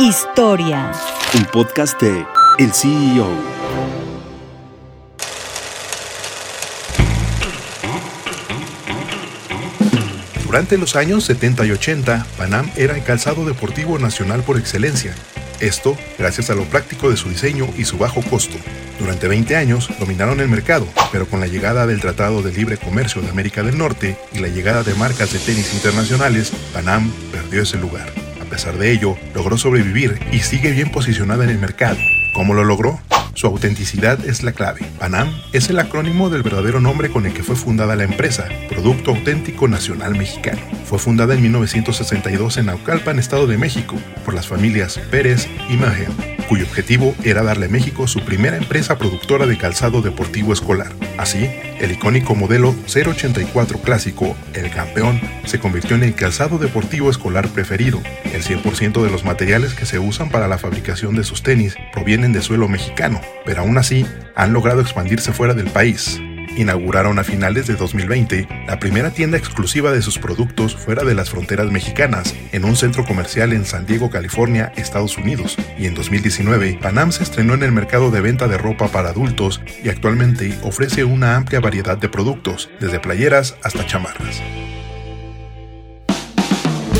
Historia. Un podcast de El CEO. Durante los años 70 y 80, Panam era el calzado deportivo nacional por excelencia. Esto gracias a lo práctico de su diseño y su bajo costo. Durante 20 años dominaron el mercado, pero con la llegada del Tratado de Libre Comercio de América del Norte y la llegada de marcas de tenis internacionales, Panam perdió ese lugar. A pesar de ello, logró sobrevivir y sigue bien posicionada en el mercado. ¿Cómo lo logró? Su autenticidad es la clave. Panam es el acrónimo del verdadero nombre con el que fue fundada la empresa, Producto Auténtico Nacional Mexicano. Fue fundada en 1962 en Naucalpan, Estado de México, por las familias Pérez y Magen, cuyo objetivo era darle a México su primera empresa productora de calzado deportivo escolar. Así, el icónico modelo 084 clásico, el campeón, se convirtió en el calzado deportivo escolar preferido. El 100% de los materiales que se usan para la fabricación de sus tenis provienen de suelo mexicano, pero aún así han logrado expandirse fuera del país inauguraron a finales de 2020 la primera tienda exclusiva de sus productos fuera de las fronteras mexicanas, en un centro comercial en San Diego, California, Estados Unidos. Y en 2019, Panam se estrenó en el mercado de venta de ropa para adultos y actualmente ofrece una amplia variedad de productos, desde playeras hasta chamarras.